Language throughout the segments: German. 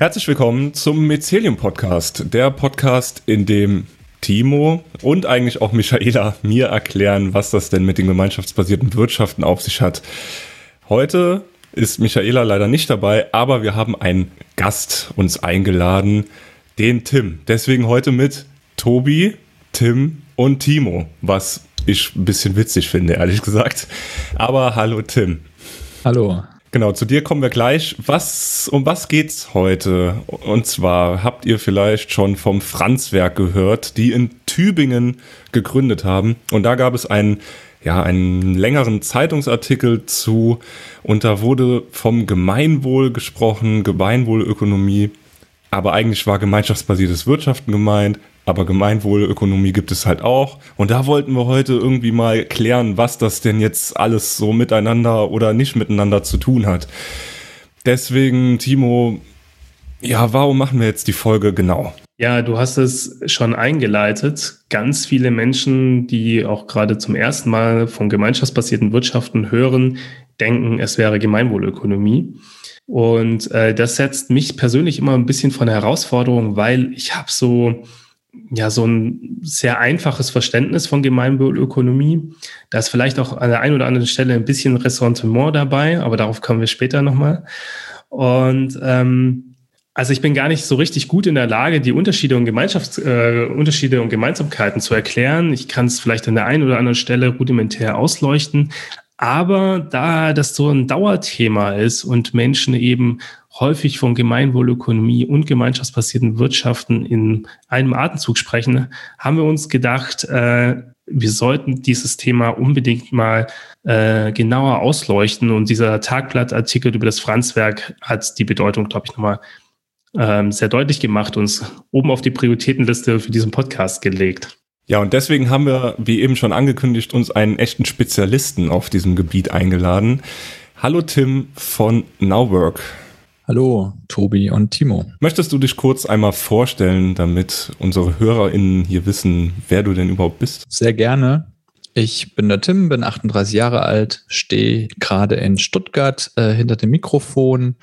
Herzlich willkommen zum Mycelium Podcast, der Podcast, in dem Timo und eigentlich auch Michaela mir erklären, was das denn mit den gemeinschaftsbasierten Wirtschaften auf sich hat. Heute ist Michaela leider nicht dabei, aber wir haben einen Gast uns eingeladen, den Tim. Deswegen heute mit Tobi, Tim und Timo, was ich ein bisschen witzig finde, ehrlich gesagt. Aber hallo Tim. Hallo. Genau, zu dir kommen wir gleich. Was, um was geht's heute? Und zwar habt ihr vielleicht schon vom Franzwerk gehört, die in Tübingen gegründet haben. Und da gab es einen, ja, einen längeren Zeitungsartikel zu. Und da wurde vom Gemeinwohl gesprochen, Gemeinwohlökonomie. Aber eigentlich war gemeinschaftsbasiertes Wirtschaften gemeint aber Gemeinwohlökonomie gibt es halt auch. Und da wollten wir heute irgendwie mal klären, was das denn jetzt alles so miteinander oder nicht miteinander zu tun hat. Deswegen, Timo, ja, warum machen wir jetzt die Folge genau? Ja, du hast es schon eingeleitet. Ganz viele Menschen, die auch gerade zum ersten Mal von gemeinschaftsbasierten Wirtschaften hören, denken, es wäre Gemeinwohlökonomie. Und äh, das setzt mich persönlich immer ein bisschen von der Herausforderung, weil ich habe so ja so ein sehr einfaches Verständnis von Gemeinwohlökonomie. Da ist vielleicht auch an der einen oder anderen Stelle ein bisschen Ressentiment dabei, aber darauf kommen wir später nochmal. Und ähm, also ich bin gar nicht so richtig gut in der Lage, die Unterschiede und Gemeinschafts äh, Unterschiede und Gemeinsamkeiten zu erklären. Ich kann es vielleicht an der einen oder anderen Stelle rudimentär ausleuchten, aber da das so ein Dauerthema ist und Menschen eben häufig von Gemeinwohlökonomie und gemeinschaftsbasierten Wirtschaften in einem Atemzug sprechen, haben wir uns gedacht, äh, wir sollten dieses Thema unbedingt mal äh, genauer ausleuchten. Und dieser Tagblattartikel über das Franzwerk hat die Bedeutung, glaube ich, nochmal ähm, sehr deutlich gemacht und uns oben auf die Prioritätenliste für diesen Podcast gelegt. Ja, und deswegen haben wir, wie eben schon angekündigt, uns einen echten Spezialisten auf diesem Gebiet eingeladen. Hallo Tim von Nowwork. Hallo, Tobi und Timo. Möchtest du dich kurz einmal vorstellen, damit unsere HörerInnen hier wissen, wer du denn überhaupt bist? Sehr gerne. Ich bin der Tim, bin 38 Jahre alt, stehe gerade in Stuttgart äh, hinter dem Mikrofon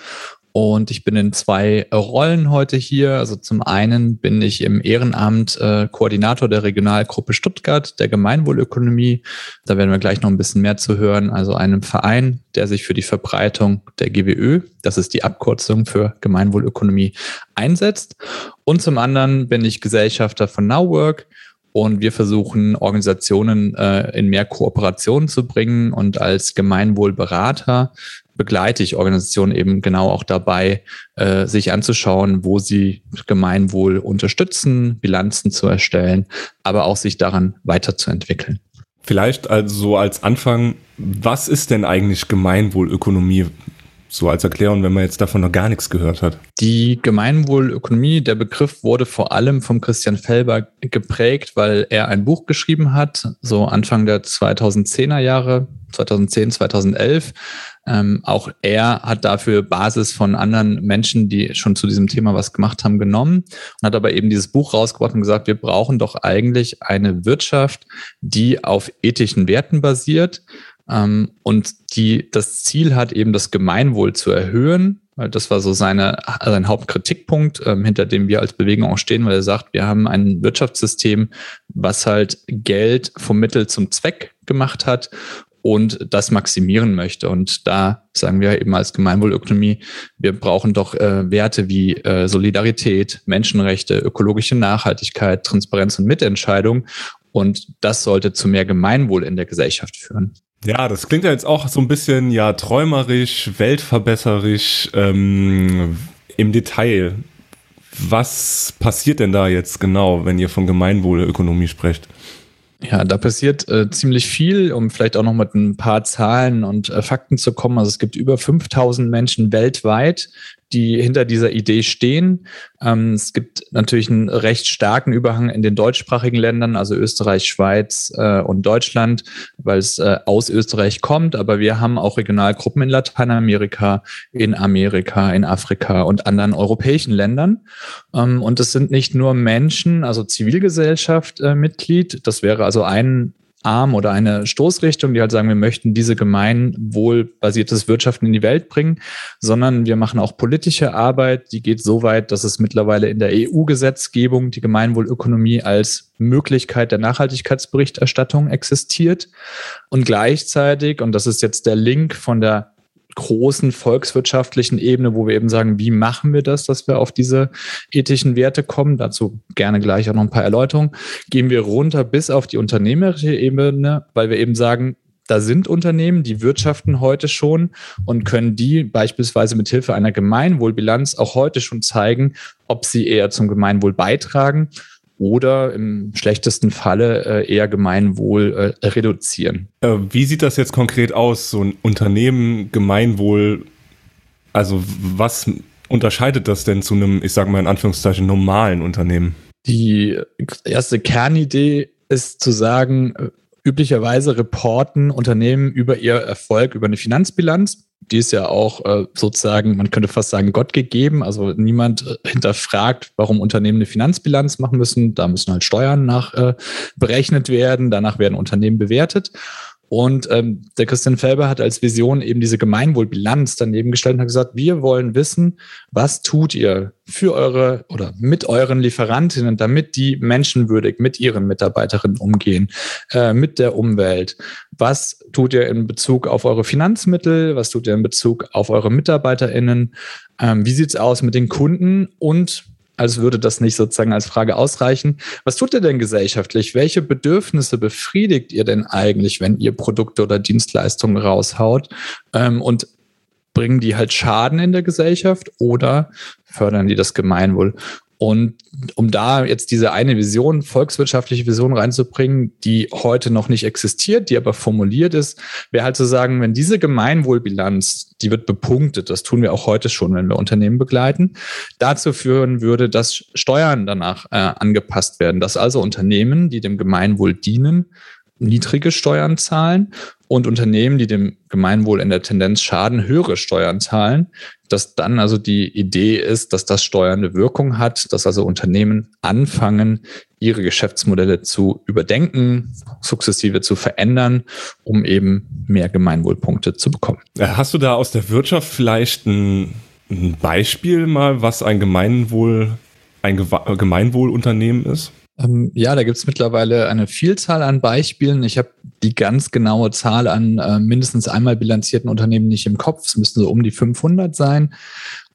und ich bin in zwei Rollen heute hier. Also zum einen bin ich im Ehrenamt äh, Koordinator der Regionalgruppe Stuttgart der Gemeinwohlökonomie. Da werden wir gleich noch ein bisschen mehr zu hören. Also einem Verein, der sich für die Verbreitung der GWÖ, das ist die Abkürzung für Gemeinwohlökonomie, einsetzt. Und zum anderen bin ich Gesellschafter von Nowwork. Und wir versuchen, Organisationen äh, in mehr Kooperation zu bringen und als Gemeinwohlberater begleite ich Organisationen eben genau auch dabei, äh, sich anzuschauen, wo sie Gemeinwohl unterstützen, Bilanzen zu erstellen, aber auch sich daran weiterzuentwickeln. Vielleicht also als Anfang, was ist denn eigentlich Gemeinwohlökonomie? So als Erklärung, wenn man jetzt davon noch gar nichts gehört hat. Die Gemeinwohlökonomie, der Begriff wurde vor allem vom Christian Felber geprägt, weil er ein Buch geschrieben hat, so Anfang der 2010er Jahre, 2010, 2011, ähm, auch er hat dafür Basis von anderen Menschen, die schon zu diesem Thema was gemacht haben, genommen und hat aber eben dieses Buch rausgebracht und gesagt, wir brauchen doch eigentlich eine Wirtschaft, die auf ethischen Werten basiert ähm, und die das Ziel hat, eben das Gemeinwohl zu erhöhen. Weil das war so seine, sein Hauptkritikpunkt, ähm, hinter dem wir als Bewegung auch stehen, weil er sagt, wir haben ein Wirtschaftssystem, was halt Geld vom Mittel zum Zweck gemacht hat und das maximieren möchte. Und da sagen wir eben als Gemeinwohlökonomie, wir brauchen doch äh, Werte wie äh, Solidarität, Menschenrechte, ökologische Nachhaltigkeit, Transparenz und Mitentscheidung. Und das sollte zu mehr Gemeinwohl in der Gesellschaft führen. Ja, das klingt ja jetzt auch so ein bisschen ja träumerisch, weltverbesserisch ähm, im Detail. Was passiert denn da jetzt genau, wenn ihr von Gemeinwohlökonomie sprecht? Ja, da passiert äh, ziemlich viel, um vielleicht auch noch mit ein paar Zahlen und äh, Fakten zu kommen. Also es gibt über 5000 Menschen weltweit, die hinter dieser Idee stehen. Ähm, es gibt natürlich einen recht starken Überhang in den deutschsprachigen Ländern, also Österreich, Schweiz äh, und Deutschland, weil es äh, aus Österreich kommt. Aber wir haben auch Regionalgruppen in Lateinamerika, in Amerika, in Afrika und anderen europäischen Ländern. Ähm, und es sind nicht nur Menschen, also Zivilgesellschaft äh, Mitglied. Das wäre also ein Arm oder eine Stoßrichtung, die halt sagen, wir möchten diese gemeinwohlbasiertes Wirtschaften in die Welt bringen, sondern wir machen auch politische Arbeit, die geht so weit, dass es mittlerweile in der EU-Gesetzgebung die Gemeinwohlökonomie als Möglichkeit der Nachhaltigkeitsberichterstattung existiert. Und gleichzeitig, und das ist jetzt der Link von der großen volkswirtschaftlichen Ebene, wo wir eben sagen, wie machen wir das, dass wir auf diese ethischen Werte kommen? Dazu gerne gleich auch noch ein paar Erläuterungen. Gehen wir runter bis auf die unternehmerische Ebene, weil wir eben sagen, da sind Unternehmen, die wirtschaften heute schon und können die beispielsweise mit Hilfe einer Gemeinwohlbilanz auch heute schon zeigen, ob sie eher zum Gemeinwohl beitragen oder im schlechtesten Falle äh, eher Gemeinwohl äh, reduzieren. Äh, wie sieht das jetzt konkret aus, so ein Unternehmen Gemeinwohl? Also was unterscheidet das denn zu einem, ich sage mal in Anführungszeichen, normalen Unternehmen? Die erste Kernidee ist zu sagen, üblicherweise reporten Unternehmen über ihr Erfolg über eine Finanzbilanz die ist ja auch äh, sozusagen, man könnte fast sagen, Gott gegeben. Also niemand äh, hinterfragt, warum Unternehmen eine Finanzbilanz machen müssen. Da müssen halt Steuern nach äh, berechnet werden. Danach werden Unternehmen bewertet. Und ähm, der Christian Felber hat als Vision eben diese Gemeinwohlbilanz daneben gestellt und hat gesagt, wir wollen wissen, was tut ihr für eure oder mit euren Lieferantinnen, damit die menschenwürdig mit ihren Mitarbeiterinnen umgehen, äh, mit der Umwelt. Was tut ihr in Bezug auf eure Finanzmittel? Was tut ihr in Bezug auf eure MitarbeiterInnen? Ähm, wie sieht's aus mit den Kunden? Und als würde das nicht sozusagen als Frage ausreichen. Was tut ihr denn gesellschaftlich? Welche Bedürfnisse befriedigt ihr denn eigentlich, wenn ihr Produkte oder Dienstleistungen raushaut? Ähm, und bringen die halt Schaden in der Gesellschaft oder fördern die das Gemeinwohl? Und um da jetzt diese eine Vision, volkswirtschaftliche Vision reinzubringen, die heute noch nicht existiert, die aber formuliert ist, wäre halt zu sagen, wenn diese Gemeinwohlbilanz, die wird bepunktet, das tun wir auch heute schon, wenn wir Unternehmen begleiten, dazu führen würde, dass Steuern danach äh, angepasst werden, dass also Unternehmen, die dem Gemeinwohl dienen, niedrige Steuern zahlen und Unternehmen, die dem Gemeinwohl in der Tendenz schaden, höhere Steuern zahlen, dass dann also die Idee ist, dass das steuernde Wirkung hat, dass also Unternehmen anfangen, ihre Geschäftsmodelle zu überdenken, sukzessive zu verändern, um eben mehr Gemeinwohlpunkte zu bekommen. Äh, hast du da aus der Wirtschaft vielleicht ein, ein Beispiel mal, was ein Gemeinwohl, ein Gemeinwohlunternehmen ist? Ähm, ja, da gibt es mittlerweile eine Vielzahl an Beispielen. Ich habe die ganz genaue Zahl an äh, mindestens einmal bilanzierten Unternehmen nicht im Kopf. Es müssten so um die 500 sein.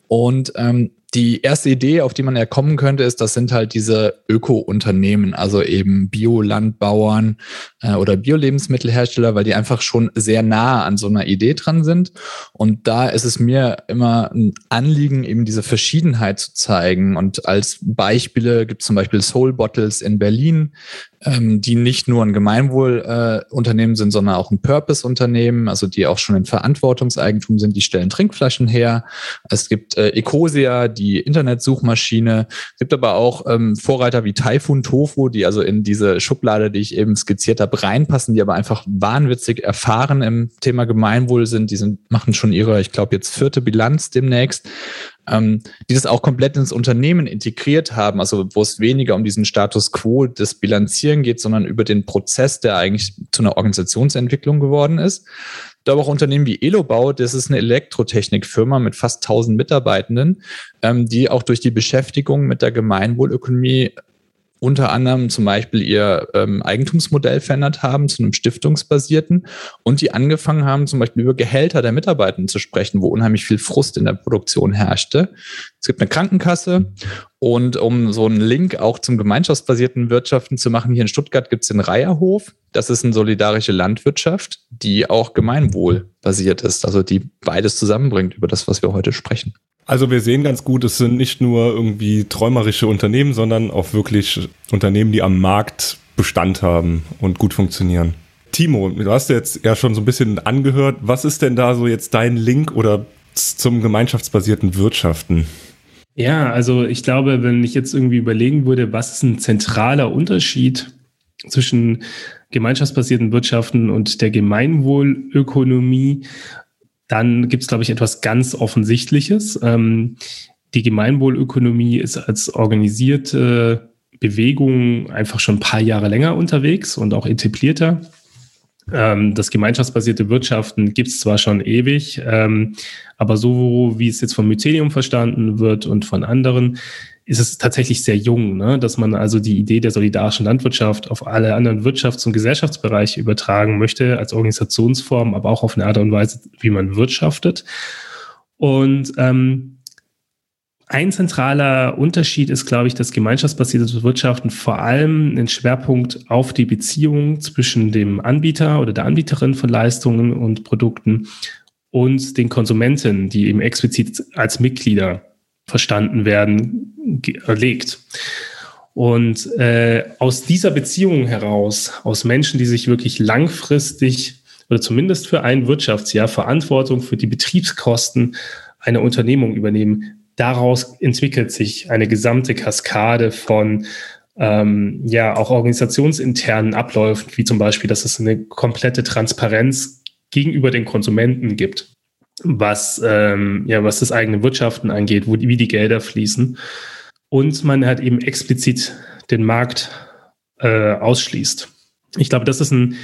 Und ähm, die erste Idee, auf die man ja kommen könnte, ist, das sind halt diese Öko-Unternehmen, also eben Biolandbauern äh, oder Bio-Lebensmittelhersteller, weil die einfach schon sehr nah an so einer Idee dran sind. Und da ist es mir immer ein Anliegen, eben diese Verschiedenheit zu zeigen. Und als Beispiele gibt es zum Beispiel Soul Bottles in Berlin, ähm, die nicht nur ein Gemeinwohlunternehmen äh, sind, sondern auch ein Purpose-Unternehmen, also die auch schon in Verantwortungseigentum sind, die stellen Trinkflaschen her. Es gibt äh, Ecosia, die Internetsuchmaschine. Es gibt aber auch ähm, Vorreiter wie Typhoon Tofu, die also in diese Schublade, die ich eben skizziert habe, reinpassen, die aber einfach wahnwitzig erfahren im Thema Gemeinwohl sind. Die sind, machen schon ihre, ich glaube, jetzt vierte Bilanz demnächst ähm, die das auch komplett ins Unternehmen integriert haben, also wo es weniger um diesen Status quo des Bilanzieren geht, sondern über den Prozess, der eigentlich zu einer Organisationsentwicklung geworden ist. Da auch Unternehmen wie Elobau, das ist eine Elektrotechnikfirma mit fast 1000 Mitarbeitenden, ähm, die auch durch die Beschäftigung mit der Gemeinwohlökonomie unter anderem zum Beispiel ihr ähm, Eigentumsmodell verändert haben zu einem stiftungsbasierten und die angefangen haben, zum Beispiel über Gehälter der Mitarbeiter zu sprechen, wo unheimlich viel Frust in der Produktion herrschte. Es gibt eine Krankenkasse und um so einen Link auch zum gemeinschaftsbasierten Wirtschaften zu machen, hier in Stuttgart gibt es den Reiherhof. Das ist eine solidarische Landwirtschaft, die auch gemeinwohlbasiert ist, also die beides zusammenbringt über das, was wir heute sprechen. Also wir sehen ganz gut, es sind nicht nur irgendwie träumerische Unternehmen, sondern auch wirklich Unternehmen, die am Markt Bestand haben und gut funktionieren. Timo, du hast jetzt ja schon so ein bisschen angehört. Was ist denn da so jetzt dein Link oder zum gemeinschaftsbasierten Wirtschaften? Ja, also ich glaube, wenn ich jetzt irgendwie überlegen würde, was ist ein zentraler Unterschied zwischen gemeinschaftsbasierten Wirtschaften und der Gemeinwohlökonomie, dann gibt es, glaube ich, etwas ganz Offensichtliches. Ähm, die Gemeinwohlökonomie ist als organisierte Bewegung einfach schon ein paar Jahre länger unterwegs und auch etablierter. Ähm, das gemeinschaftsbasierte Wirtschaften gibt es zwar schon ewig, ähm, aber so wie es jetzt von Mycelium verstanden wird und von anderen, ist es tatsächlich sehr jung, ne? dass man also die Idee der solidarischen Landwirtschaft auf alle anderen Wirtschafts- und Gesellschaftsbereiche übertragen möchte, als Organisationsform, aber auch auf eine Art und Weise, wie man wirtschaftet. Und ähm, ein zentraler Unterschied ist, glaube ich, dass gemeinschaftsbasiertes Wirtschaften vor allem einen Schwerpunkt auf die Beziehung zwischen dem Anbieter oder der Anbieterin von Leistungen und Produkten und den Konsumenten, die eben explizit als Mitglieder verstanden werden, legt. Und äh, aus dieser Beziehung heraus, aus Menschen, die sich wirklich langfristig oder zumindest für ein Wirtschaftsjahr Verantwortung für die Betriebskosten einer Unternehmung übernehmen, daraus entwickelt sich eine gesamte Kaskade von ähm, ja auch organisationsinternen Abläufen, wie zum Beispiel, dass es eine komplette Transparenz gegenüber den Konsumenten gibt, was ähm, ja was das eigene Wirtschaften angeht, wo die, wie die Gelder fließen und man hat eben explizit den Markt äh, ausschließt. Ich glaube, das ist ein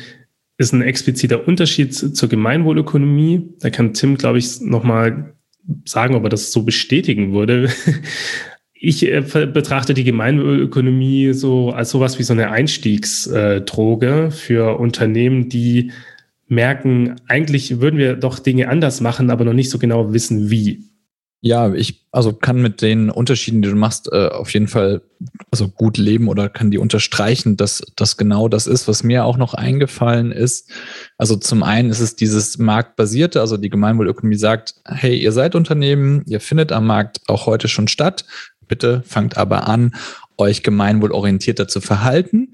ist ein expliziter Unterschied zur Gemeinwohlökonomie. Da kann Tim, glaube ich, nochmal sagen, ob er das so bestätigen würde. Ich äh, betrachte die Gemeinökonomie so als sowas wie so eine Einstiegsdroge für Unternehmen, die merken, eigentlich würden wir doch Dinge anders machen, aber noch nicht so genau wissen, wie. Ja, ich also kann mit den Unterschieden, die du machst, äh, auf jeden Fall also gut leben oder kann die unterstreichen, dass das genau das ist, was mir auch noch eingefallen ist. Also zum einen ist es dieses marktbasierte, also die Gemeinwohlökonomie sagt, hey, ihr seid Unternehmen, ihr findet am Markt auch heute schon statt. Bitte fangt aber an, euch gemeinwohlorientierter zu verhalten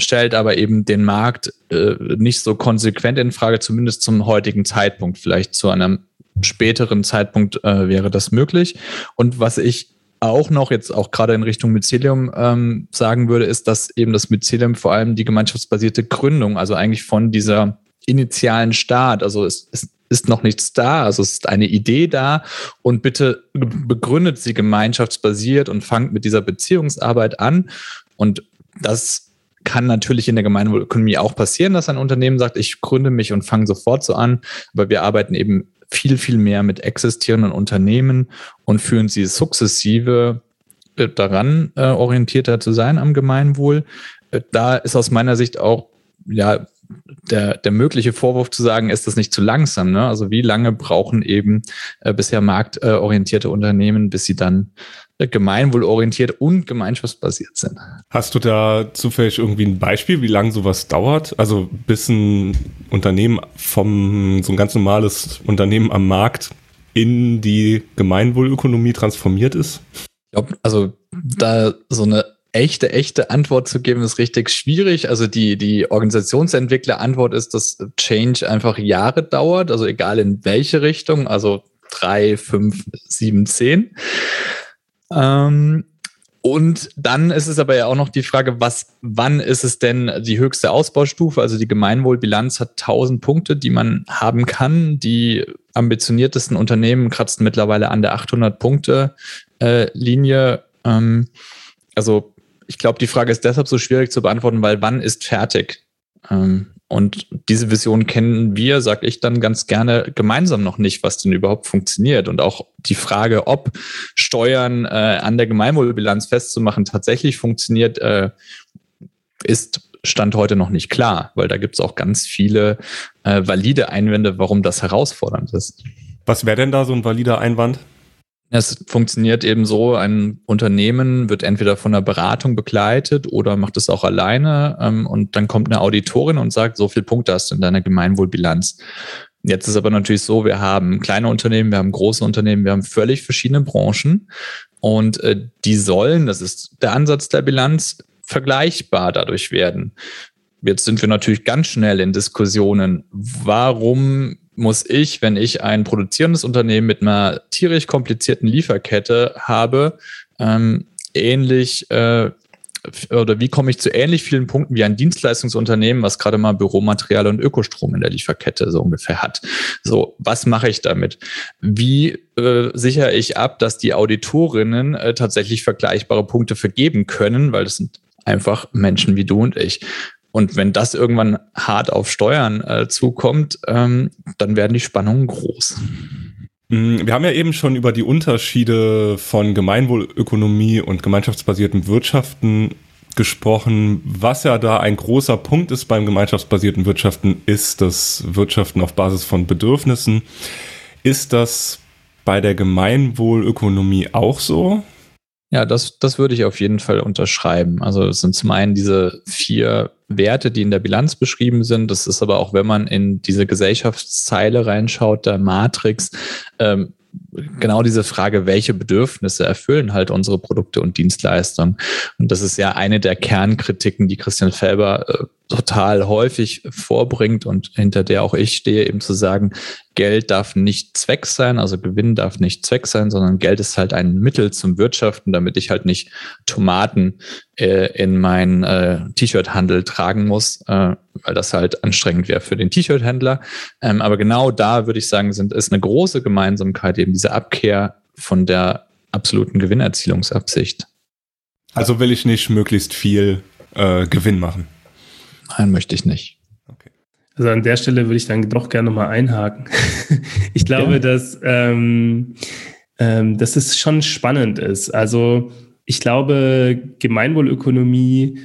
stellt aber eben den Markt äh, nicht so konsequent in Frage, zumindest zum heutigen Zeitpunkt. Vielleicht zu einem späteren Zeitpunkt äh, wäre das möglich. Und was ich auch noch jetzt auch gerade in Richtung Mycelium ähm, sagen würde, ist, dass eben das Mycelium vor allem die gemeinschaftsbasierte Gründung, also eigentlich von dieser initialen Start, also es, es ist noch nichts da, also es ist eine Idee da und bitte begründet sie gemeinschaftsbasiert und fangt mit dieser Beziehungsarbeit an und das kann natürlich in der Gemeinwohlökonomie auch passieren, dass ein Unternehmen sagt, ich gründe mich und fange sofort so an, aber wir arbeiten eben viel, viel mehr mit existierenden Unternehmen und führen sie sukzessive äh, daran äh, orientierter zu sein am Gemeinwohl. Äh, da ist aus meiner Sicht auch ja der, der mögliche Vorwurf zu sagen, ist das nicht zu langsam? Ne? Also wie lange brauchen eben äh, bisher marktorientierte Unternehmen, bis sie dann gemeinwohlorientiert und gemeinschaftsbasiert sind. Hast du da zufällig irgendwie ein Beispiel, wie lange sowas dauert? Also bis ein Unternehmen vom, so ein ganz normales Unternehmen am Markt in die Gemeinwohlökonomie transformiert ist? Ich glaube, also da so eine echte, echte Antwort zu geben, ist richtig schwierig. Also die, die Organisationsentwickler-Antwort ist, dass Change einfach Jahre dauert, also egal in welche Richtung, also drei, fünf, sieben, zehn. Ähm, und dann ist es aber ja auch noch die Frage, was, wann ist es denn die höchste Ausbaustufe? Also die Gemeinwohlbilanz hat 1000 Punkte, die man haben kann. Die ambitioniertesten Unternehmen kratzen mittlerweile an der 800 Punkte äh, Linie. Ähm, also ich glaube, die Frage ist deshalb so schwierig zu beantworten, weil wann ist fertig? Ähm, und diese Vision kennen wir, sag ich dann ganz gerne, gemeinsam noch nicht, was denn überhaupt funktioniert. Und auch die Frage, ob Steuern äh, an der Gemeinwohlbilanz festzumachen tatsächlich funktioniert, äh, ist Stand heute noch nicht klar, weil da gibt es auch ganz viele äh, valide Einwände, warum das herausfordernd ist. Was wäre denn da so ein valider Einwand? Es funktioniert eben so, ein Unternehmen wird entweder von einer Beratung begleitet oder macht es auch alleine ähm, und dann kommt eine Auditorin und sagt, so viel Punkte hast du in deiner Gemeinwohlbilanz. Jetzt ist aber natürlich so, wir haben kleine Unternehmen, wir haben große Unternehmen, wir haben völlig verschiedene Branchen und äh, die sollen, das ist der Ansatz der Bilanz, vergleichbar dadurch werden. Jetzt sind wir natürlich ganz schnell in Diskussionen, warum muss ich, wenn ich ein produzierendes Unternehmen mit einer tierisch komplizierten Lieferkette habe, ähm, ähnlich äh, oder wie komme ich zu ähnlich vielen Punkten wie ein Dienstleistungsunternehmen, was gerade mal Büromaterial und Ökostrom in der Lieferkette so ungefähr hat. So, was mache ich damit? Wie äh, sichere ich ab, dass die Auditorinnen äh, tatsächlich vergleichbare Punkte vergeben können, weil das sind einfach Menschen wie du und ich. Und wenn das irgendwann hart auf Steuern äh, zukommt, ähm, dann werden die Spannungen groß. Mm, wir haben ja eben schon über die Unterschiede von Gemeinwohlökonomie und gemeinschaftsbasierten Wirtschaften gesprochen. Was ja da ein großer Punkt ist beim gemeinschaftsbasierten Wirtschaften, ist das Wirtschaften auf Basis von Bedürfnissen. Ist das bei der Gemeinwohlökonomie auch so? Ja, das, das würde ich auf jeden Fall unterschreiben. Also es sind zum einen diese vier Werte, die in der Bilanz beschrieben sind. Das ist aber auch, wenn man in diese Gesellschaftszeile reinschaut, der Matrix, ähm, genau diese Frage, welche Bedürfnisse erfüllen halt unsere Produkte und Dienstleistungen. Und das ist ja eine der Kernkritiken, die Christian Felber äh, total häufig vorbringt und hinter der auch ich stehe, eben zu sagen, Geld darf nicht Zweck sein, also Gewinn darf nicht Zweck sein, sondern Geld ist halt ein Mittel zum Wirtschaften, damit ich halt nicht Tomaten äh, in meinen äh, T-Shirt-Handel tragen muss, äh, weil das halt anstrengend wäre für den T-Shirt-Händler. Ähm, aber genau da würde ich sagen, sind, ist eine große Gemeinsamkeit eben diese Abkehr von der absoluten Gewinnerzielungsabsicht. Also will ich nicht möglichst viel äh, Gewinn machen. Nein, möchte ich nicht. Okay. Also an der Stelle würde ich dann doch gerne mal einhaken. ich glaube, ja. dass, ähm, ähm, dass es schon spannend ist. Also ich glaube, Gemeinwohlökonomie,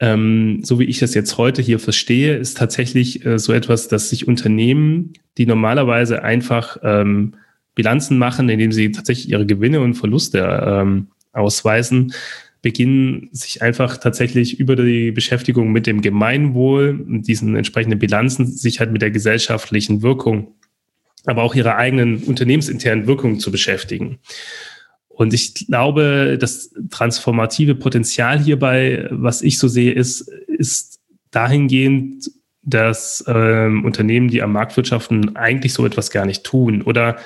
ähm, so wie ich das jetzt heute hier verstehe, ist tatsächlich äh, so etwas, dass sich Unternehmen, die normalerweise einfach ähm, Bilanzen machen, indem sie tatsächlich ihre Gewinne und Verluste ähm, ausweisen, beginnen sich einfach tatsächlich über die Beschäftigung mit dem Gemeinwohl diesen entsprechenden Bilanzen sich halt mit der gesellschaftlichen Wirkung, aber auch ihrer eigenen unternehmensinternen Wirkung zu beschäftigen. Und ich glaube, das transformative Potenzial hierbei, was ich so sehe, ist, ist dahingehend, dass ähm, Unternehmen, die am Markt wirtschaften, eigentlich so etwas gar nicht tun oder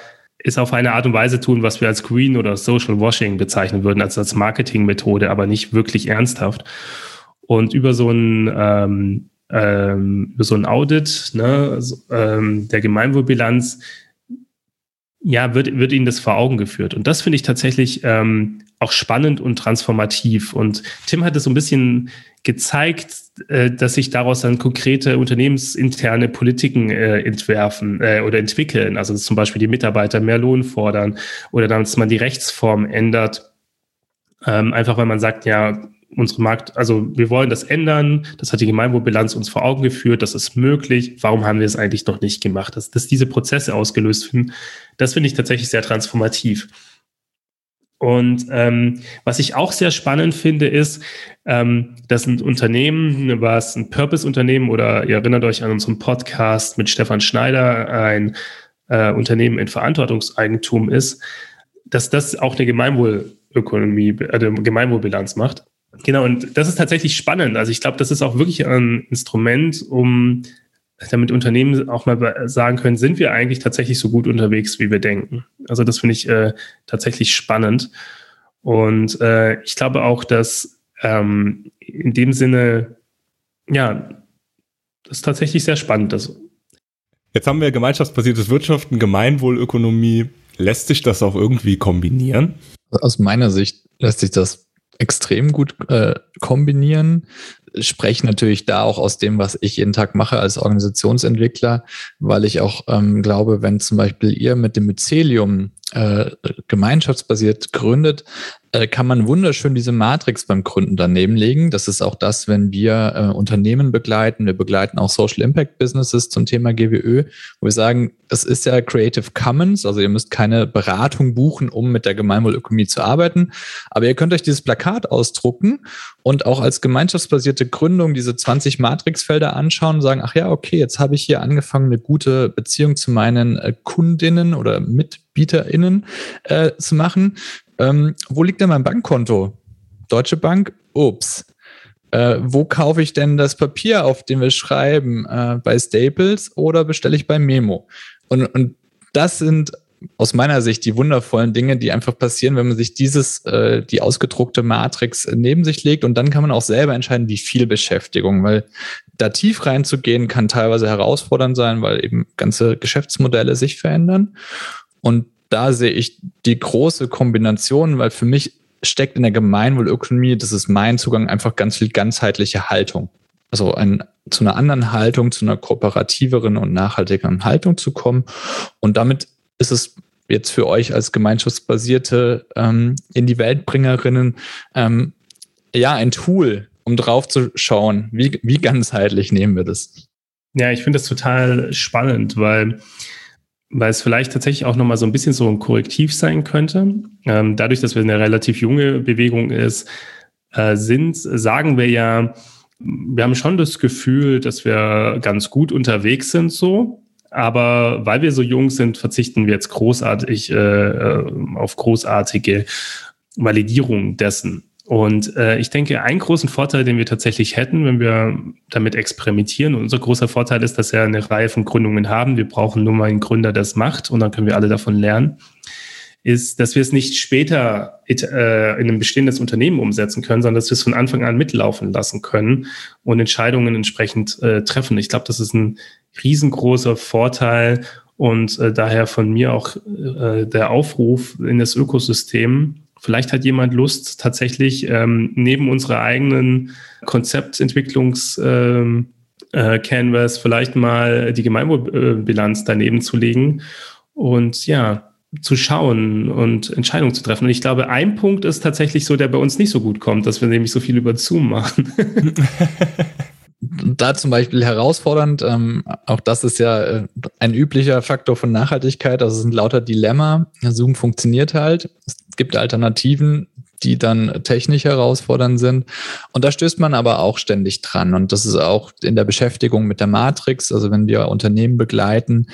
ist auf eine Art und Weise tun, was wir als Green oder Social Washing bezeichnen würden, also als Marketingmethode, aber nicht wirklich ernsthaft. Und über so ein, ähm, ähm, über so ein Audit ne, ähm, der Gemeinwohlbilanz, ja, wird, wird ihnen das vor Augen geführt. Und das finde ich tatsächlich ähm, auch spannend und transformativ. Und Tim hat es so ein bisschen gezeigt, äh, dass sich daraus dann konkrete unternehmensinterne Politiken äh, entwerfen äh, oder entwickeln. Also zum Beispiel die Mitarbeiter mehr Lohn fordern oder dass man die Rechtsform ändert. Ähm, einfach weil man sagt, ja, unsere Markt, also wir wollen das ändern, das hat die Gemeinwohlbilanz uns vor Augen geführt, das ist möglich, warum haben wir es eigentlich noch nicht gemacht? Dass, dass diese Prozesse ausgelöst finden, das finde ich tatsächlich sehr transformativ. Und ähm, was ich auch sehr spannend finde, ist, ähm, dass ein Unternehmen, was ein Purpose-Unternehmen oder ihr erinnert euch an unseren Podcast mit Stefan Schneider, ein äh, Unternehmen in Verantwortungseigentum ist, dass das auch eine Gemeinwohlökonomie, äh, Gemeinwohlbilanz macht. Genau, und das ist tatsächlich spannend. Also ich glaube, das ist auch wirklich ein Instrument, um damit Unternehmen auch mal sagen können, sind wir eigentlich tatsächlich so gut unterwegs, wie wir denken. Also das finde ich äh, tatsächlich spannend. Und äh, ich glaube auch, dass ähm, in dem Sinne, ja, das ist tatsächlich sehr spannend. Also. Jetzt haben wir gemeinschaftsbasiertes Wirtschaften, Gemeinwohlökonomie. Lässt sich das auch irgendwie kombinieren? Aus meiner Sicht lässt sich das extrem gut äh, kombinieren spreche natürlich da auch aus dem, was ich jeden Tag mache als Organisationsentwickler, weil ich auch ähm, glaube, wenn zum Beispiel ihr mit dem Mycelium äh, gemeinschaftsbasiert gründet, äh, kann man wunderschön diese Matrix beim Gründen daneben legen. Das ist auch das, wenn wir äh, Unternehmen begleiten. Wir begleiten auch Social Impact Businesses zum Thema GWÖ, wo wir sagen, das ist ja Creative Commons, also ihr müsst keine Beratung buchen, um mit der Gemeinwohlökonomie zu arbeiten. Aber ihr könnt euch dieses Plakat ausdrucken und auch als gemeinschaftsbasierte Gründung diese 20 Matrixfelder anschauen und sagen, ach ja, okay, jetzt habe ich hier angefangen, eine gute Beziehung zu meinen äh, Kundinnen oder MitbieterInnen äh, zu machen. Ähm, wo liegt denn mein Bankkonto? Deutsche Bank? Ups. Äh, wo kaufe ich denn das Papier, auf dem wir schreiben? Äh, bei Staples oder bestelle ich bei Memo? Und, und das sind aus meiner Sicht die wundervollen Dinge, die einfach passieren, wenn man sich dieses, äh, die ausgedruckte Matrix neben sich legt und dann kann man auch selber entscheiden, wie viel Beschäftigung, weil da tief reinzugehen kann teilweise herausfordernd sein, weil eben ganze Geschäftsmodelle sich verändern. Und da sehe ich die große Kombination, weil für mich steckt in der Gemeinwohlökonomie, das ist mein Zugang, einfach ganz viel ganzheitliche Haltung. Also ein zu einer anderen Haltung, zu einer kooperativeren und nachhaltigeren Haltung zu kommen. Und damit ist es jetzt für euch als gemeinschaftsbasierte ähm, in die Weltbringerinnen ähm, ja ein Tool, um drauf zu schauen, wie, wie ganzheitlich nehmen wir das. Ja, ich finde das total spannend, weil, weil es vielleicht tatsächlich auch nochmal so ein bisschen so ein Korrektiv sein könnte. Ähm, dadurch, dass wir eine relativ junge Bewegung ist, äh, sind, sagen wir ja, wir haben schon das Gefühl, dass wir ganz gut unterwegs sind so. Aber weil wir so jung sind, verzichten wir jetzt großartig äh, äh auf großartige Validierung dessen. Und äh, ich denke, einen großen Vorteil, den wir tatsächlich hätten, wenn wir damit experimentieren, und unser großer Vorteil ist, dass wir eine Reihe von Gründungen haben. Wir brauchen nur mal einen Gründer, der es macht, und dann können wir alle davon lernen, ist, dass wir es nicht später äh, in ein bestehendes Unternehmen umsetzen können, sondern dass wir es von Anfang an mitlaufen lassen können und Entscheidungen entsprechend äh, treffen. Ich glaube, das ist ein riesengroßer Vorteil und äh, daher von mir auch äh, der Aufruf in das Ökosystem, Vielleicht hat jemand Lust, tatsächlich ähm, neben unserer eigenen Konzeptentwicklungs- ähm, äh, Canvas vielleicht mal die Gemeinwohlbilanz daneben zu legen und ja, zu schauen und Entscheidungen zu treffen. Und ich glaube, ein Punkt ist tatsächlich so, der bei uns nicht so gut kommt, dass wir nämlich so viel über Zoom machen. da zum Beispiel herausfordernd, ähm, auch das ist ja äh, ein üblicher Faktor von Nachhaltigkeit, das sind lauter Dilemma. Zoom funktioniert halt. Es es gibt Alternativen, die dann technisch herausfordernd sind. Und da stößt man aber auch ständig dran. Und das ist auch in der Beschäftigung mit der Matrix, also wenn wir Unternehmen begleiten,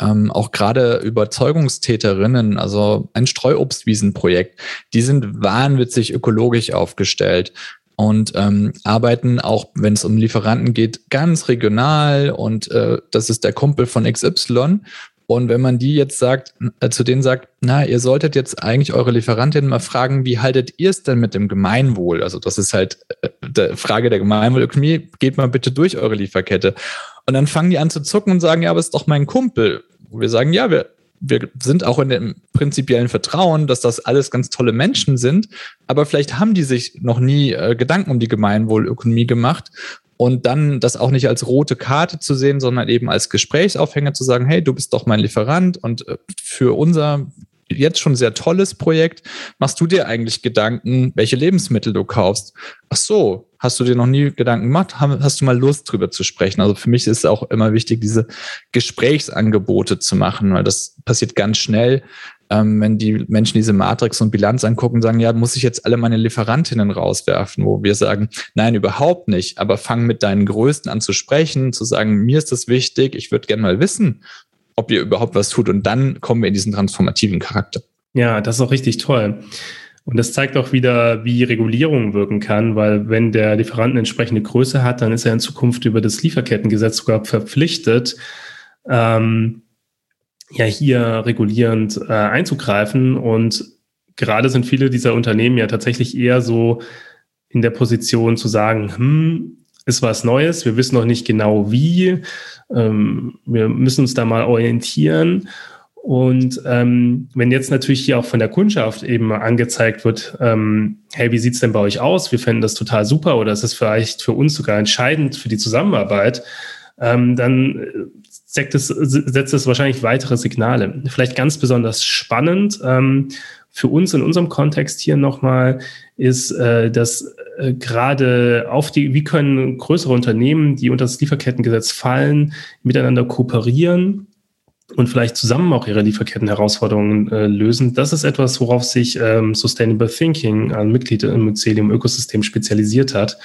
ähm, auch gerade Überzeugungstäterinnen, also ein Streuobstwiesenprojekt, die sind wahnwitzig ökologisch aufgestellt und ähm, arbeiten auch, wenn es um Lieferanten geht, ganz regional und äh, das ist der Kumpel von XY und wenn man die jetzt sagt, äh, zu denen sagt, na, ihr solltet jetzt eigentlich eure Lieferantinnen mal fragen, wie haltet ihr es denn mit dem Gemeinwohl? Also das ist halt äh, die Frage der Gemeinwohlökonomie. Geht mal bitte durch eure Lieferkette. Und dann fangen die an zu zucken und sagen, ja, aber ist doch mein Kumpel. Und wir sagen, ja, wir, wir sind auch in dem prinzipiellen Vertrauen, dass das alles ganz tolle Menschen sind, aber vielleicht haben die sich noch nie äh, Gedanken um die Gemeinwohlökonomie gemacht und dann das auch nicht als rote Karte zu sehen, sondern eben als Gesprächsaufhänger zu sagen, hey, du bist doch mein Lieferant und äh, für unser jetzt schon sehr tolles Projekt, machst du dir eigentlich Gedanken, welche Lebensmittel du kaufst? Ach so, hast du dir noch nie Gedanken gemacht? Hast du mal Lust drüber zu sprechen? Also für mich ist es auch immer wichtig, diese Gesprächsangebote zu machen, weil das passiert ganz schnell, ähm, wenn die Menschen diese Matrix und Bilanz angucken, sagen, ja, muss ich jetzt alle meine Lieferantinnen rauswerfen, wo wir sagen, nein, überhaupt nicht, aber fang mit deinen Größten an zu sprechen, zu sagen, mir ist das wichtig, ich würde gerne mal wissen, ob ihr überhaupt was tut und dann kommen wir in diesen transformativen Charakter. Ja, das ist auch richtig toll. Und das zeigt auch wieder, wie Regulierung wirken kann, weil wenn der Lieferant eine entsprechende Größe hat, dann ist er in Zukunft über das Lieferkettengesetz sogar verpflichtet, ähm, ja hier regulierend äh, einzugreifen. Und gerade sind viele dieser Unternehmen ja tatsächlich eher so in der Position zu sagen, hm, ist was Neues, wir wissen noch nicht genau wie, ähm, wir müssen uns da mal orientieren. Und ähm, wenn jetzt natürlich hier auch von der Kundschaft eben angezeigt wird, ähm, hey, wie sieht's denn bei euch aus? Wir fänden das total super oder es ist vielleicht für uns sogar entscheidend für die Zusammenarbeit, ähm, dann setzt es, setzt es wahrscheinlich weitere Signale. Vielleicht ganz besonders spannend ähm, für uns in unserem Kontext hier nochmal ist, äh, dass äh, gerade auf die, wie können größere Unternehmen, die unter das Lieferkettengesetz fallen, miteinander kooperieren und vielleicht zusammen auch ihre Lieferkettenherausforderungen äh, lösen. Das ist etwas, worauf sich ähm, Sustainable Thinking, ein Mitglied im Mycelium-Ökosystem, spezialisiert hat.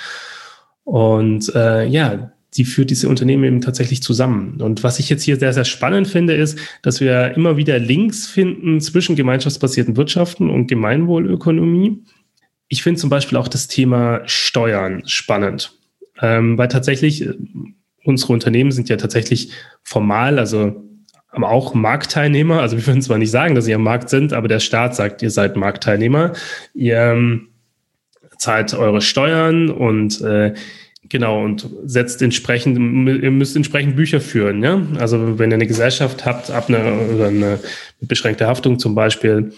Und äh, ja, die führt diese Unternehmen eben tatsächlich zusammen. Und was ich jetzt hier sehr, sehr spannend finde, ist, dass wir immer wieder Links finden zwischen gemeinschaftsbasierten Wirtschaften und Gemeinwohlökonomie. Ich finde zum Beispiel auch das Thema Steuern spannend, ähm, weil tatsächlich äh, unsere Unternehmen sind ja tatsächlich formal, also auch Marktteilnehmer. Also wir würden zwar nicht sagen, dass sie am Markt sind, aber der Staat sagt, ihr seid Marktteilnehmer. Ihr ähm, zahlt eure Steuern und äh, Genau, und setzt entsprechend, ihr müsst entsprechend Bücher führen, ja. Also wenn ihr eine Gesellschaft habt, ab einer oder eine beschränkte Haftung zum Beispiel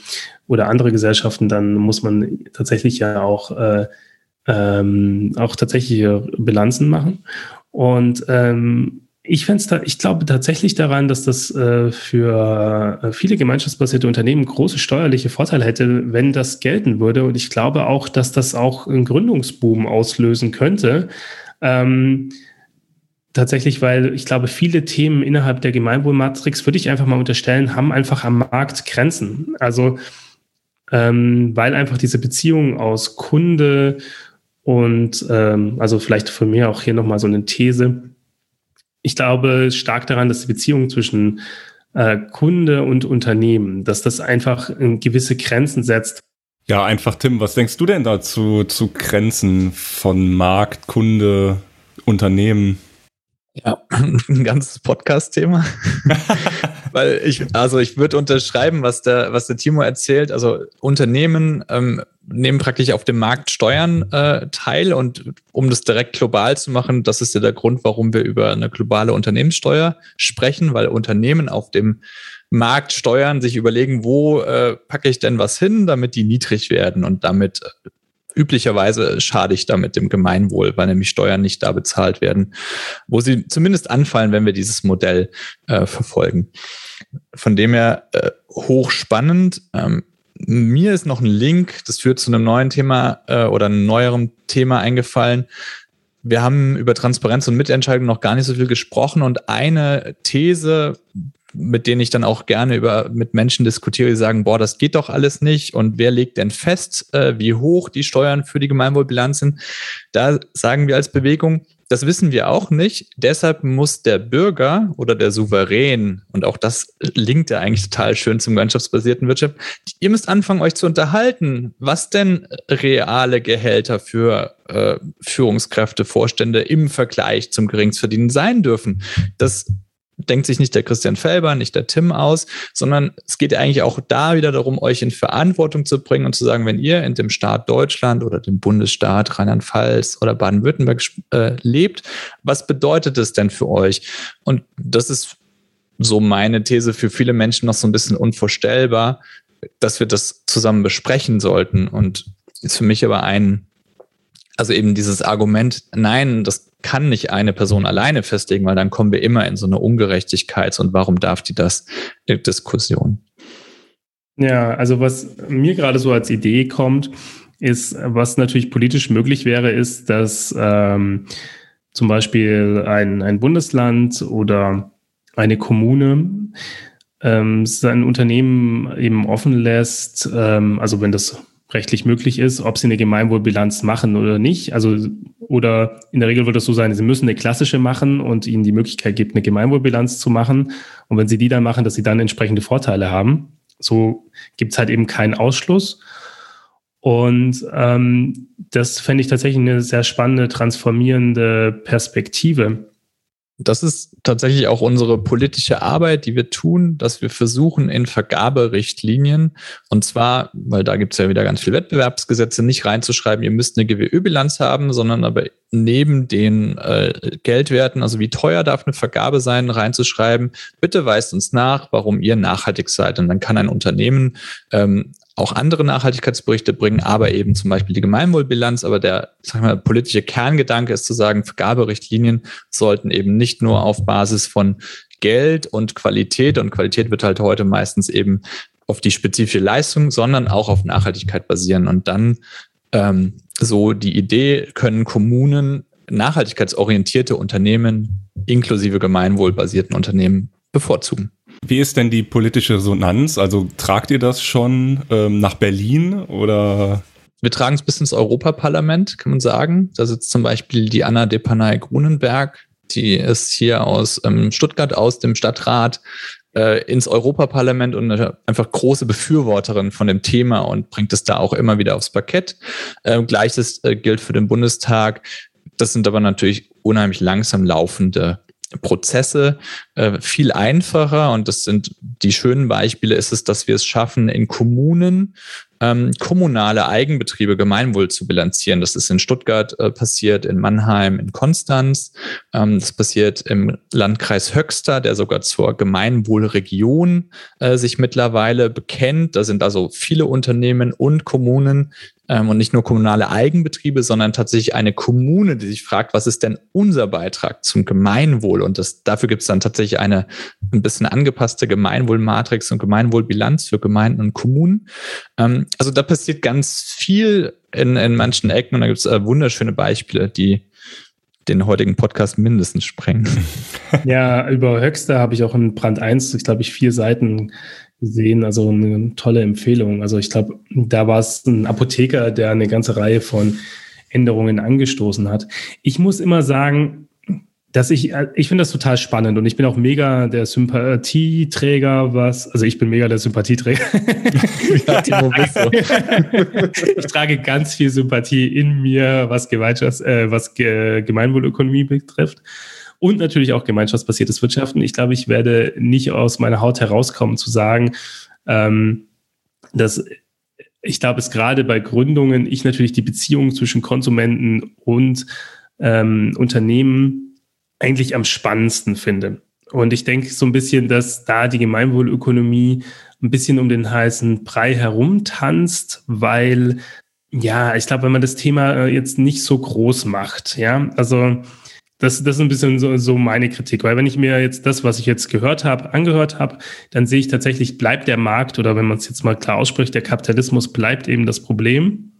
oder andere Gesellschaften, dann muss man tatsächlich ja auch, äh, ähm, auch tatsächlich Bilanzen machen. Und ähm, ich, da, ich glaube tatsächlich daran, dass das äh, für äh, viele gemeinschaftsbasierte Unternehmen große steuerliche Vorteile hätte, wenn das gelten würde. Und ich glaube auch, dass das auch einen Gründungsboom auslösen könnte. Ähm, tatsächlich, weil ich glaube, viele Themen innerhalb der Gemeinwohlmatrix, würde ich einfach mal unterstellen, haben einfach am Markt Grenzen. Also, ähm, weil einfach diese Beziehung aus Kunde und, ähm, also vielleicht von mir auch hier nochmal so eine These. Ich glaube stark daran, dass die Beziehung zwischen äh, Kunde und Unternehmen, dass das einfach gewisse Grenzen setzt. Ja, einfach Tim, was denkst du denn dazu zu Grenzen von Markt, Kunde, Unternehmen? Ja, ein ganzes Podcast-Thema. Weil ich, also ich würde unterschreiben, was der, was der Timo erzählt. Also Unternehmen ähm, nehmen praktisch auf dem Markt Steuern äh, teil und um das direkt global zu machen, das ist ja der Grund, warum wir über eine globale Unternehmenssteuer sprechen, weil Unternehmen auf dem Markt steuern, sich überlegen, wo äh, packe ich denn was hin, damit die niedrig werden und damit üblicherweise schade ich damit dem Gemeinwohl, weil nämlich Steuern nicht da bezahlt werden, wo sie zumindest anfallen, wenn wir dieses Modell äh, verfolgen. Von dem her äh, hochspannend. Ähm, mir ist noch ein Link, das führt zu einem neuen Thema äh, oder einem neueren Thema eingefallen. Wir haben über Transparenz und Mitentscheidung noch gar nicht so viel gesprochen und eine These, mit denen ich dann auch gerne über mit Menschen diskutiere, die sagen, boah, das geht doch alles nicht und wer legt denn fest, äh, wie hoch die Steuern für die Gemeinwohlbilanz sind? Da sagen wir als Bewegung, das wissen wir auch nicht. Deshalb muss der Bürger oder der Souverän, und auch das linkt ja eigentlich total schön zum gemeinschaftsbasierten Wirtschaft, ihr müsst anfangen, euch zu unterhalten, was denn reale Gehälter für äh, Führungskräfte, Vorstände im Vergleich zum Geringstverdienen sein dürfen. Das denkt sich nicht der Christian Felber, nicht der Tim aus, sondern es geht eigentlich auch da wieder darum, euch in Verantwortung zu bringen und zu sagen, wenn ihr in dem Staat Deutschland oder dem Bundesstaat Rheinland-Pfalz oder Baden-Württemberg äh, lebt, was bedeutet es denn für euch? Und das ist so meine These für viele Menschen noch so ein bisschen unvorstellbar, dass wir das zusammen besprechen sollten und ist für mich aber ein also eben dieses Argument, nein, das kann nicht eine Person alleine festlegen, weil dann kommen wir immer in so eine Ungerechtigkeits- und warum darf die das Diskussion. Ja, also was mir gerade so als Idee kommt, ist, was natürlich politisch möglich wäre, ist, dass ähm, zum Beispiel ein, ein Bundesland oder eine Kommune ähm, sein Unternehmen eben offen lässt, ähm, also wenn das rechtlich möglich ist, ob sie eine Gemeinwohlbilanz machen oder nicht. Also, oder in der Regel wird es so sein, sie müssen eine klassische machen und ihnen die Möglichkeit gibt, eine Gemeinwohlbilanz zu machen. Und wenn sie die dann machen, dass sie dann entsprechende Vorteile haben. So gibt es halt eben keinen Ausschluss. Und ähm, das fände ich tatsächlich eine sehr spannende, transformierende Perspektive. Das ist tatsächlich auch unsere politische Arbeit, die wir tun, dass wir versuchen in Vergaberichtlinien, und zwar, weil da gibt es ja wieder ganz viele Wettbewerbsgesetze, nicht reinzuschreiben, ihr müsst eine GWÖ-Bilanz haben, sondern aber neben den äh, Geldwerten, also wie teuer darf eine Vergabe sein, reinzuschreiben, bitte weist uns nach, warum ihr nachhaltig seid. Und dann kann ein Unternehmen ähm, auch andere Nachhaltigkeitsberichte bringen, aber eben zum Beispiel die Gemeinwohlbilanz. Aber der sag mal, politische Kerngedanke ist zu sagen, Vergaberichtlinien sollten eben nicht nur auf Basis von Geld und Qualität, und Qualität wird halt heute meistens eben auf die spezifische Leistung, sondern auch auf Nachhaltigkeit basieren. Und dann ähm, so die Idee, können Kommunen nachhaltigkeitsorientierte Unternehmen inklusive gemeinwohlbasierten Unternehmen bevorzugen. Wie ist denn die politische Resonanz? Also tragt ihr das schon ähm, nach Berlin oder? Wir tragen es bis ins Europaparlament, kann man sagen. Da sitzt zum Beispiel die Anna Depanay Grunenberg, die ist hier aus ähm, Stuttgart aus dem Stadtrat äh, ins Europaparlament und einfach große Befürworterin von dem Thema und bringt es da auch immer wieder aufs Parkett. Äh, Gleiches äh, gilt für den Bundestag. Das sind aber natürlich unheimlich langsam laufende Prozesse äh, viel einfacher und das sind die schönen Beispiele ist es, dass wir es schaffen, in Kommunen ähm, kommunale Eigenbetriebe Gemeinwohl zu bilanzieren. Das ist in Stuttgart äh, passiert, in Mannheim, in Konstanz. Ähm, das passiert im Landkreis Höxter, der sogar zur Gemeinwohlregion äh, sich mittlerweile bekennt. Da sind also viele Unternehmen und Kommunen, und nicht nur kommunale Eigenbetriebe, sondern tatsächlich eine Kommune, die sich fragt, was ist denn unser Beitrag zum Gemeinwohl? Und das, dafür gibt es dann tatsächlich eine ein bisschen angepasste Gemeinwohlmatrix und Gemeinwohlbilanz für Gemeinden und Kommunen. Ähm, also da passiert ganz viel in, in manchen Ecken und da gibt es äh, wunderschöne Beispiele, die den heutigen Podcast mindestens sprengen. Ja, über Höchster habe ich auch in Brand 1, ich glaube ich, vier Seiten gesehen. Also eine tolle Empfehlung. Also ich glaube, da war es ein Apotheker, der eine ganze Reihe von Änderungen angestoßen hat. Ich muss immer sagen, dass ich, ich finde das total spannend und ich bin auch mega der Sympathieträger, was, also ich bin mega der Sympathieträger. ich trage ganz viel Sympathie in mir, was Gemeinschafts-, äh, was Gemeinwohlökonomie betrifft und natürlich auch gemeinschaftsbasiertes Wirtschaften. Ich glaube, ich werde nicht aus meiner Haut herauskommen zu sagen, ähm, dass ich glaube, es gerade bei Gründungen ich natürlich die Beziehung zwischen Konsumenten und ähm, Unternehmen eigentlich am spannendsten finde. Und ich denke so ein bisschen, dass da die Gemeinwohlökonomie ein bisschen um den heißen Brei herumtanzt, weil ja, ich glaube, wenn man das Thema äh, jetzt nicht so groß macht, ja, also das, das ist ein bisschen so, so meine Kritik, weil wenn ich mir jetzt das, was ich jetzt gehört habe, angehört habe, dann sehe ich tatsächlich, bleibt der Markt oder wenn man es jetzt mal klar ausspricht, der Kapitalismus bleibt eben das Problem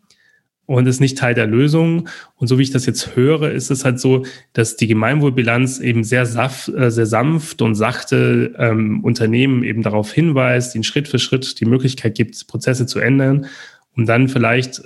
und ist nicht Teil der Lösung. Und so wie ich das jetzt höre, ist es halt so, dass die Gemeinwohlbilanz eben sehr, saft, äh, sehr sanft und sachte ähm, Unternehmen eben darauf hinweist, ihnen Schritt für Schritt die Möglichkeit gibt, Prozesse zu ändern, um dann vielleicht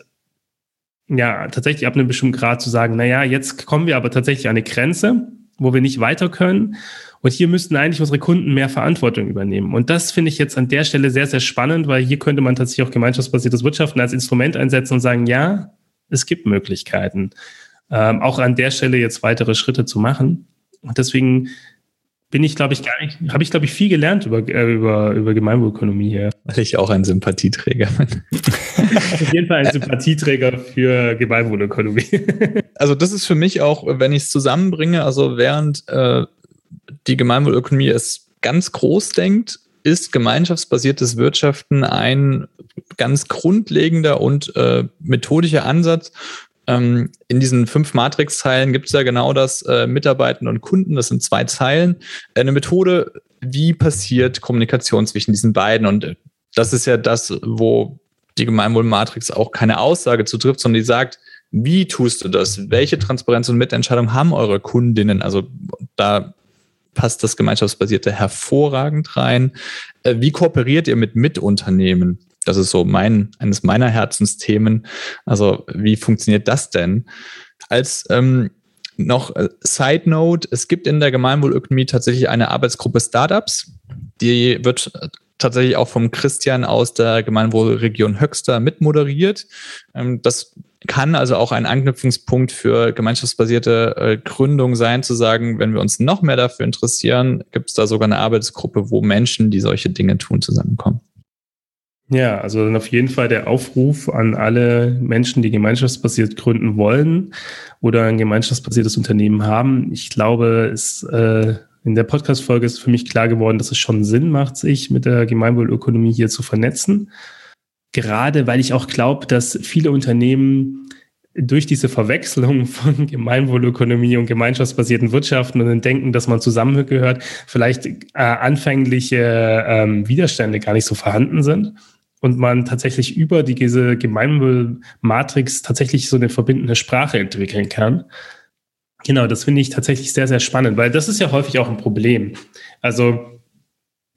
ja, tatsächlich ab einem bestimmten Grad zu sagen, na ja, jetzt kommen wir aber tatsächlich an eine Grenze, wo wir nicht weiter können. Und hier müssten eigentlich unsere Kunden mehr Verantwortung übernehmen. Und das finde ich jetzt an der Stelle sehr, sehr spannend, weil hier könnte man tatsächlich auch gemeinschaftsbasiertes Wirtschaften als Instrument einsetzen und sagen, ja, es gibt Möglichkeiten, ähm, auch an der Stelle jetzt weitere Schritte zu machen. Und deswegen bin ich, glaube ich, gar nicht, habe ich, glaube ich, viel gelernt über, äh, über, über Gemeinwohlökonomie hier. Weil ich auch ein Sympathieträger bin. Auf jeden Fall ein Sympathieträger für Gemeinwohlökonomie. also das ist für mich auch, wenn ich es zusammenbringe, also während äh, die Gemeinwohlökonomie es ganz groß denkt, ist gemeinschaftsbasiertes Wirtschaften ein ganz grundlegender und äh, methodischer Ansatz, ähm, in diesen fünf Matrix-Zeilen gibt es ja genau das äh, Mitarbeitende und Kunden. Das sind zwei Zeilen. Eine Methode, wie passiert Kommunikation zwischen diesen beiden? Und äh, das ist ja das, wo die Gemeinwohl-Matrix auch keine Aussage zu trifft, sondern die sagt, wie tust du das? Welche Transparenz und Mitentscheidung haben eure Kundinnen? Also da passt das Gemeinschaftsbasierte hervorragend rein. Äh, wie kooperiert ihr mit Mitunternehmen? Das ist so mein, eines meiner Herzensthemen. Also wie funktioniert das denn? Als ähm, noch äh, Side Note, es gibt in der Gemeinwohlökonomie tatsächlich eine Arbeitsgruppe Startups. Die wird äh, tatsächlich auch vom Christian aus der Gemeinwohlregion Höxter mitmoderiert. Ähm, das kann also auch ein Anknüpfungspunkt für gemeinschaftsbasierte äh, Gründung sein, zu sagen, wenn wir uns noch mehr dafür interessieren, gibt es da sogar eine Arbeitsgruppe, wo Menschen, die solche Dinge tun, zusammenkommen. Ja, also dann auf jeden Fall der Aufruf an alle Menschen, die gemeinschaftsbasiert gründen wollen oder ein gemeinschaftsbasiertes Unternehmen haben. Ich glaube, es äh, in der Podcast-Folge ist für mich klar geworden, dass es schon Sinn macht, sich mit der Gemeinwohlökonomie hier zu vernetzen. Gerade weil ich auch glaube, dass viele Unternehmen durch diese Verwechslung von Gemeinwohlökonomie und gemeinschaftsbasierten Wirtschaften und Denken, dass man zusammengehört, vielleicht äh, anfängliche ähm, Widerstände gar nicht so vorhanden sind und man tatsächlich über die, diese Gemeinwohlmatrix tatsächlich so eine verbindende Sprache entwickeln kann. Genau, das finde ich tatsächlich sehr, sehr spannend, weil das ist ja häufig auch ein Problem. Also,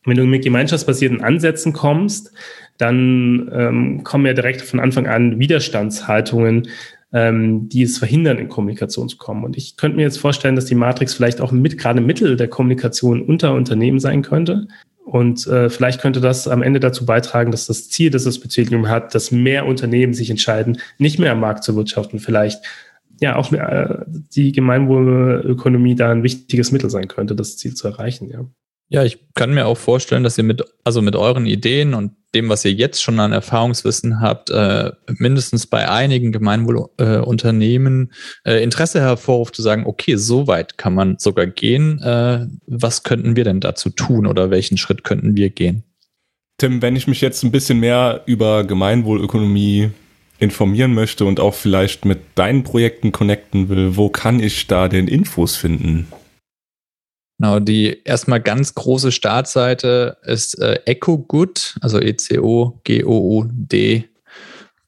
wenn du mit gemeinschaftsbasierten Ansätzen kommst, dann ähm, kommen ja direkt von Anfang an Widerstandshaltungen, ähm, die es verhindern, in Kommunikation zu kommen. Und ich könnte mir jetzt vorstellen, dass die Matrix vielleicht auch mit gerade Mittel der Kommunikation unter Unternehmen sein könnte. Und äh, vielleicht könnte das am Ende dazu beitragen, dass das Ziel, das das Beziehung hat, dass mehr Unternehmen sich entscheiden, nicht mehr am Markt zu wirtschaften, vielleicht ja auch äh, die Gemeinwohlökonomie da ein wichtiges Mittel sein könnte, das Ziel zu erreichen. Ja. Ja, ich kann mir auch vorstellen, dass ihr mit, also mit euren Ideen und dem, was ihr jetzt schon an Erfahrungswissen habt, äh, mindestens bei einigen Gemeinwohlunternehmen äh, äh, Interesse hervorruft, zu sagen, okay, so weit kann man sogar gehen. Äh, was könnten wir denn dazu tun oder welchen Schritt könnten wir gehen? Tim, wenn ich mich jetzt ein bisschen mehr über Gemeinwohlökonomie informieren möchte und auch vielleicht mit deinen Projekten connecten will, wo kann ich da den Infos finden? Genau, die erstmal ganz große Startseite ist äh, EcoGood, also E-C-O-G-O-U-D.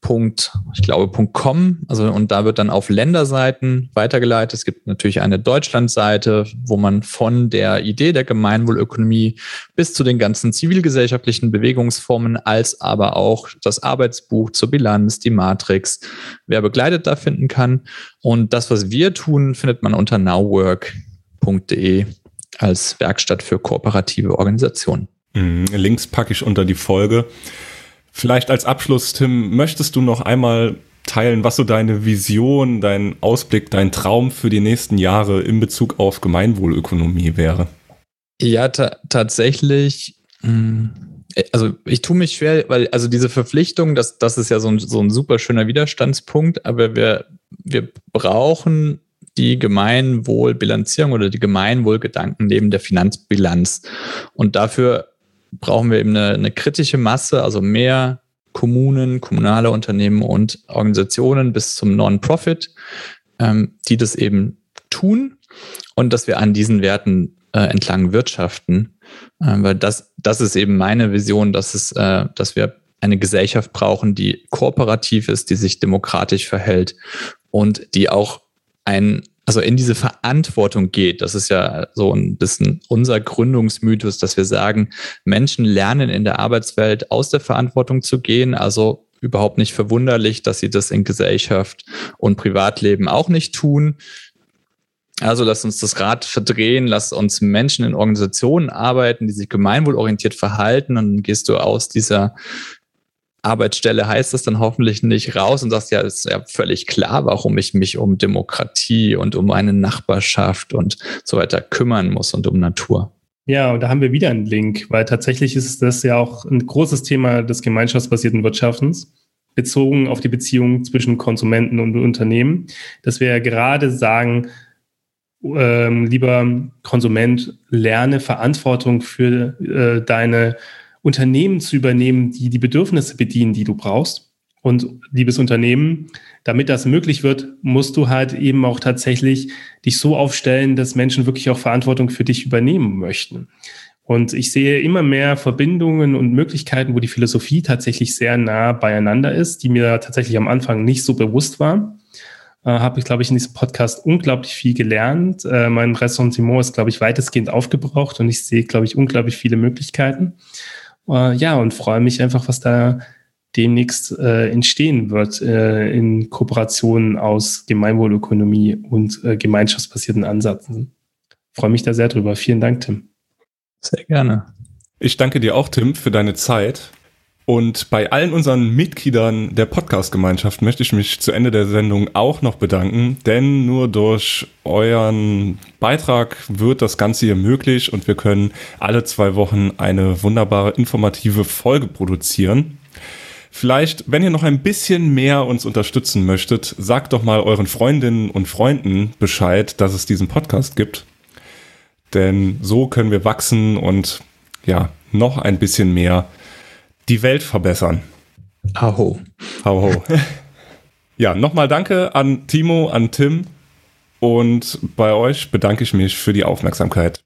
Punkt, ich glaube, .com, also und da wird dann auf Länderseiten weitergeleitet. Es gibt natürlich eine Deutschlandseite, wo man von der Idee der Gemeinwohlökonomie bis zu den ganzen zivilgesellschaftlichen Bewegungsformen als aber auch das Arbeitsbuch zur Bilanz, die Matrix, wer begleitet da finden kann. Und das, was wir tun, findet man unter nowwork.de als Werkstatt für kooperative Organisationen. Mhm, Links packe ich unter die Folge. Vielleicht als Abschluss, Tim, möchtest du noch einmal teilen, was so deine Vision, dein Ausblick, dein Traum für die nächsten Jahre in Bezug auf Gemeinwohlökonomie wäre? Ja, ta tatsächlich. Mh, also ich tue mich schwer, weil also diese Verpflichtung, das, das ist ja so ein, so ein super schöner Widerstandspunkt, aber wir, wir brauchen die Gemeinwohlbilanzierung oder die Gemeinwohlgedanken neben der Finanzbilanz. Und dafür brauchen wir eben eine, eine kritische Masse, also mehr Kommunen, kommunale Unternehmen und Organisationen bis zum Non-Profit, ähm, die das eben tun und dass wir an diesen Werten äh, entlang wirtschaften. Äh, weil das, das ist eben meine Vision, dass, es, äh, dass wir eine Gesellschaft brauchen, die kooperativ ist, die sich demokratisch verhält und die auch ein, also in diese Verantwortung geht. Das ist ja so ein bisschen unser Gründungsmythos, dass wir sagen, Menschen lernen in der Arbeitswelt aus der Verantwortung zu gehen. Also überhaupt nicht verwunderlich, dass sie das in Gesellschaft und Privatleben auch nicht tun. Also lass uns das Rad verdrehen, lass uns Menschen in Organisationen arbeiten, die sich gemeinwohlorientiert verhalten und dann gehst du aus dieser Arbeitsstelle heißt das dann hoffentlich nicht raus und sagst, ja, ist ja völlig klar, warum ich mich um Demokratie und um eine Nachbarschaft und so weiter kümmern muss und um Natur. Ja, und da haben wir wieder einen Link, weil tatsächlich ist das ja auch ein großes Thema des gemeinschaftsbasierten Wirtschaftens, bezogen auf die Beziehung zwischen Konsumenten und Unternehmen, dass wir ja gerade sagen, ähm, lieber Konsument, lerne Verantwortung für äh, deine Unternehmen zu übernehmen, die die Bedürfnisse bedienen, die du brauchst. Und liebes Unternehmen, damit das möglich wird, musst du halt eben auch tatsächlich dich so aufstellen, dass Menschen wirklich auch Verantwortung für dich übernehmen möchten. Und ich sehe immer mehr Verbindungen und Möglichkeiten, wo die Philosophie tatsächlich sehr nah beieinander ist, die mir tatsächlich am Anfang nicht so bewusst war. Äh, Habe ich, glaube ich, in diesem Podcast unglaublich viel gelernt. Äh, mein Ressentiment ist, glaube ich, weitestgehend aufgebraucht und ich sehe, glaube ich, unglaublich viele Möglichkeiten. Äh, ja, und freue mich einfach, was da demnächst äh, entstehen wird äh, in Kooperationen aus Gemeinwohlökonomie und äh, gemeinschaftsbasierten Ansätzen. Freue mich da sehr drüber. Vielen Dank, Tim. Sehr gerne. Ich danke dir auch, Tim, für deine Zeit. Und bei allen unseren Mitgliedern der Podcast-Gemeinschaft möchte ich mich zu Ende der Sendung auch noch bedanken, denn nur durch euren Beitrag wird das Ganze hier möglich und wir können alle zwei Wochen eine wunderbare informative Folge produzieren. Vielleicht, wenn ihr noch ein bisschen mehr uns unterstützen möchtet, sagt doch mal euren Freundinnen und Freunden Bescheid, dass es diesen Podcast gibt. Denn so können wir wachsen und ja, noch ein bisschen mehr die Welt verbessern. Aho. Aho. ja, nochmal danke an Timo, an Tim und bei euch bedanke ich mich für die Aufmerksamkeit.